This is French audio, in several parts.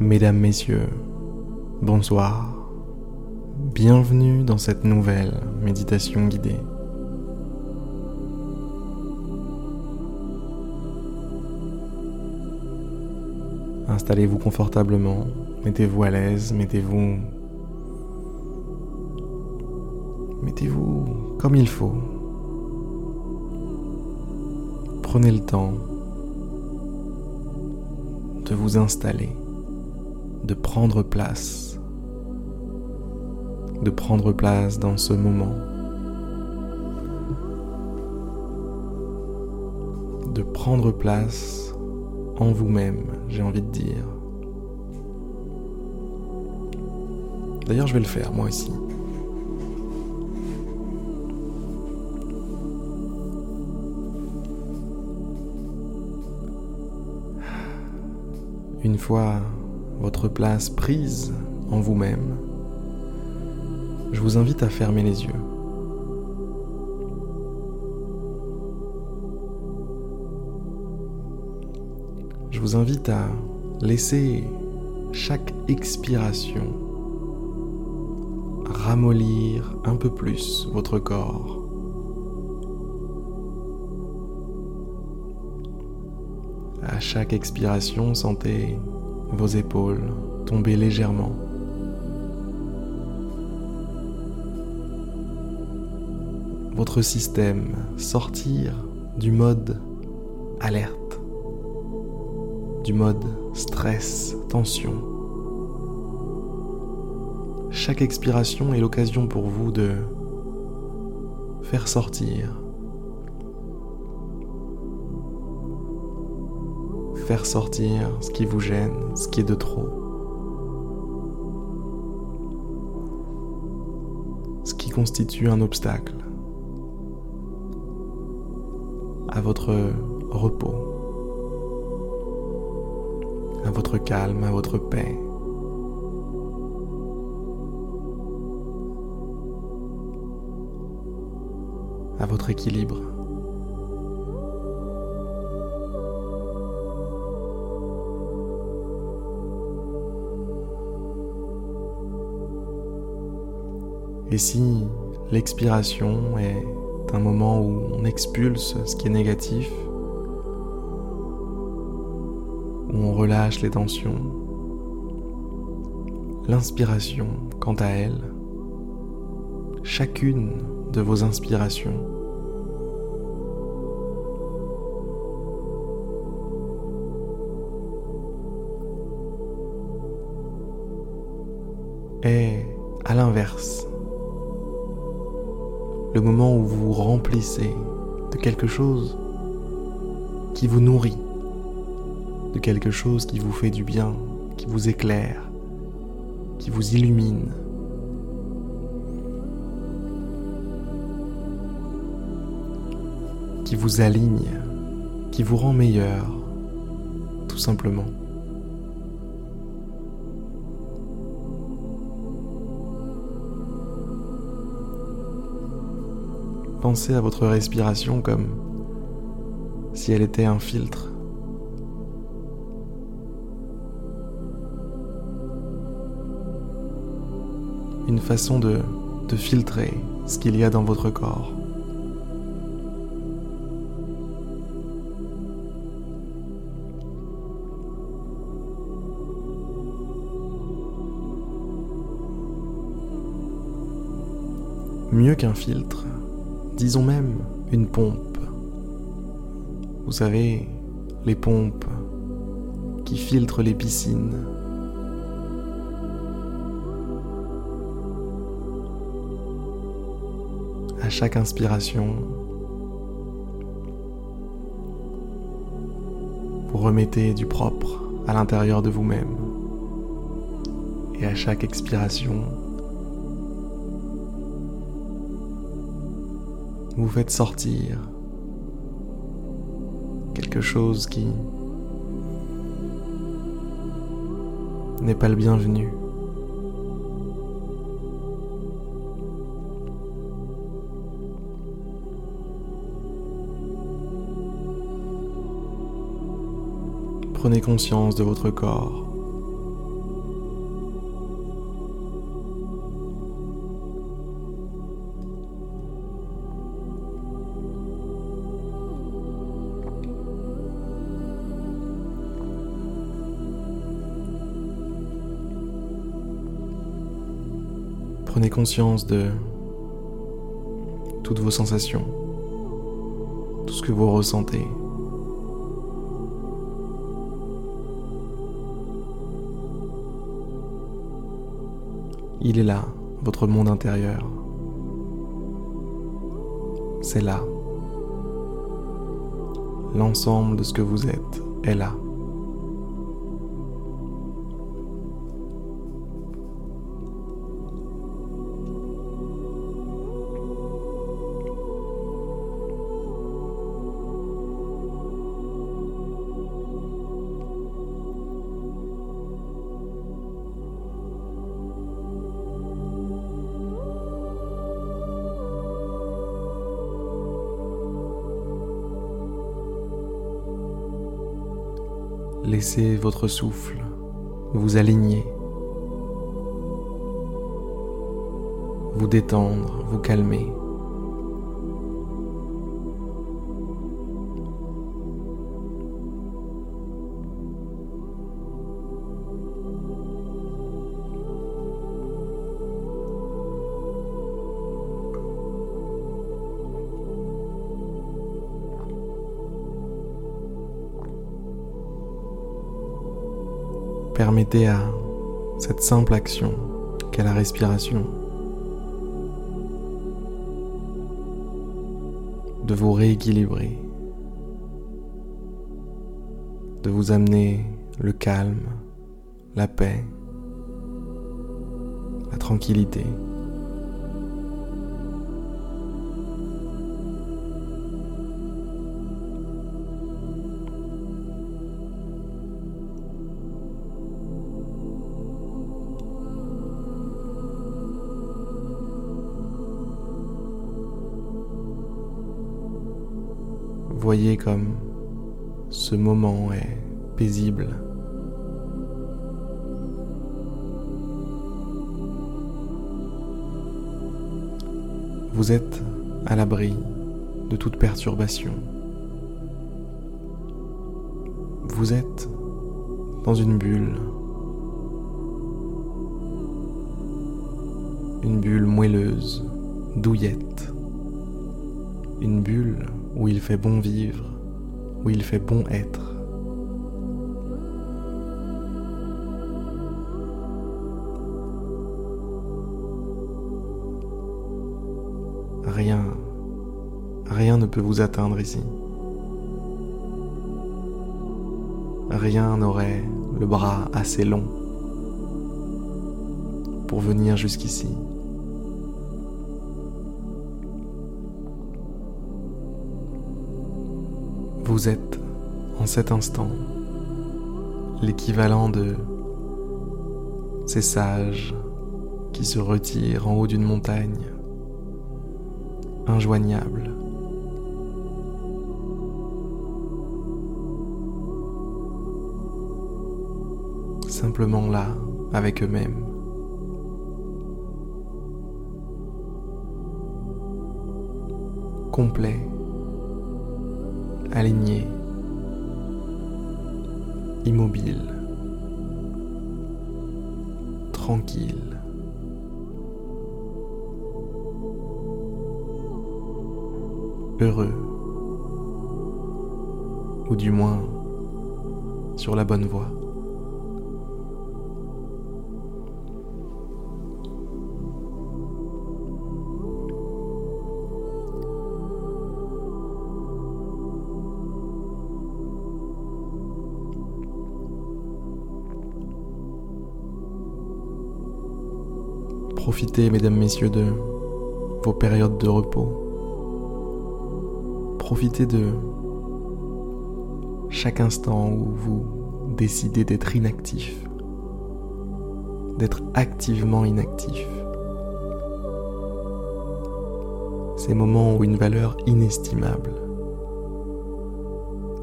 Mesdames, Messieurs, bonsoir. Bienvenue dans cette nouvelle méditation guidée. Installez-vous confortablement, mettez-vous à l'aise, mettez-vous... Mettez-vous comme il faut. Prenez le temps de vous installer, de prendre place, de prendre place dans ce moment, de prendre place en vous-même, j'ai envie de dire. D'ailleurs, je vais le faire moi aussi. Une fois votre place prise en vous-même, je vous invite à fermer les yeux. Je vous invite à laisser chaque expiration ramollir un peu plus votre corps. À chaque expiration, sentez vos épaules tomber légèrement. Votre système sortir du mode alerte, du mode stress, tension. Chaque expiration est l'occasion pour vous de faire sortir faire sortir ce qui vous gêne, ce qui est de trop. Ce qui constitue un obstacle à votre repos, à votre calme, à votre paix. à votre équilibre. Et si l'expiration est un moment où on expulse ce qui est négatif, où on relâche les tensions, l'inspiration, quant à elle, chacune de vos inspirations est à l'inverse le moment où vous vous remplissez de quelque chose qui vous nourrit, de quelque chose qui vous fait du bien, qui vous éclaire, qui vous illumine. qui vous aligne, qui vous rend meilleur, tout simplement. Pensez à votre respiration comme si elle était un filtre. Une façon de, de filtrer ce qu'il y a dans votre corps. Mieux qu'un filtre, disons même une pompe. Vous savez, les pompes qui filtrent les piscines. À chaque inspiration, vous remettez du propre à l'intérieur de vous-même. Et à chaque expiration, vous faites sortir quelque chose qui n'est pas le bienvenu. Prenez conscience de votre corps, Prenez conscience de toutes vos sensations, tout ce que vous ressentez. Il est là, votre monde intérieur. C'est là. L'ensemble de ce que vous êtes est là. Laissez votre souffle vous aligner, vous détendre, vous calmer. Permettez à cette simple action qu'est la respiration de vous rééquilibrer, de vous amener le calme, la paix, la tranquillité. Voyez comme ce moment est paisible. Vous êtes à l'abri de toute perturbation. Vous êtes dans une bulle. Une bulle moelleuse, douillette. Une bulle où il fait bon vivre, où il fait bon être. Rien, rien ne peut vous atteindre ici. Rien n'aurait le bras assez long pour venir jusqu'ici. Vous êtes en cet instant l'équivalent de ces sages qui se retirent en haut d'une montagne, injoignables. Simplement là, avec eux-mêmes. Complet aligné, immobile, tranquille. heureux, ou du moins sur la bonne voie. Profitez, mesdames, messieurs, de vos périodes de repos. Profitez de chaque instant où vous décidez d'être inactif, d'être activement inactif. Ces moments ont une valeur inestimable.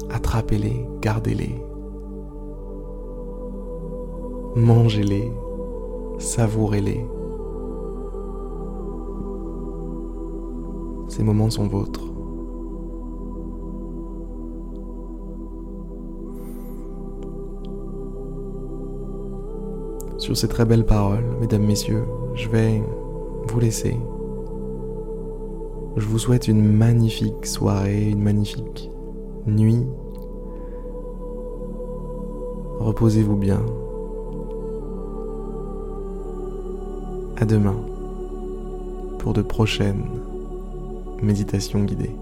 Attrapez-les, gardez-les. Mangez-les, savourez-les. Ces moments sont vôtres. Sur ces très belles paroles, mesdames, messieurs, je vais vous laisser. Je vous souhaite une magnifique soirée, une magnifique nuit. Reposez-vous bien. À demain pour de prochaines méditations guidées.